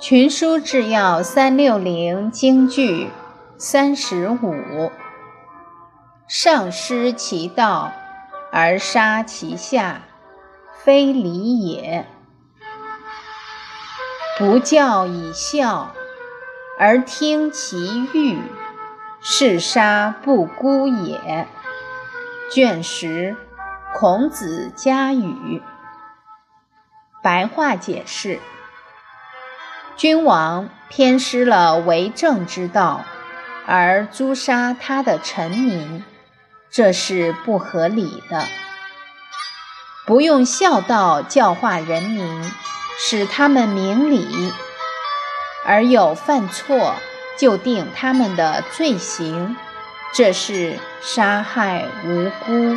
群书治要三六零京剧三十五，上失其道而杀其下，非礼也；不教以孝而听其欲，是杀不孤也。卷十，孔子家语。白话解释：君王偏失了为政之道，而诛杀他的臣民，这是不合理的。不用孝道教化人民，使他们明理，而有犯错就定他们的罪行，这是杀害无辜。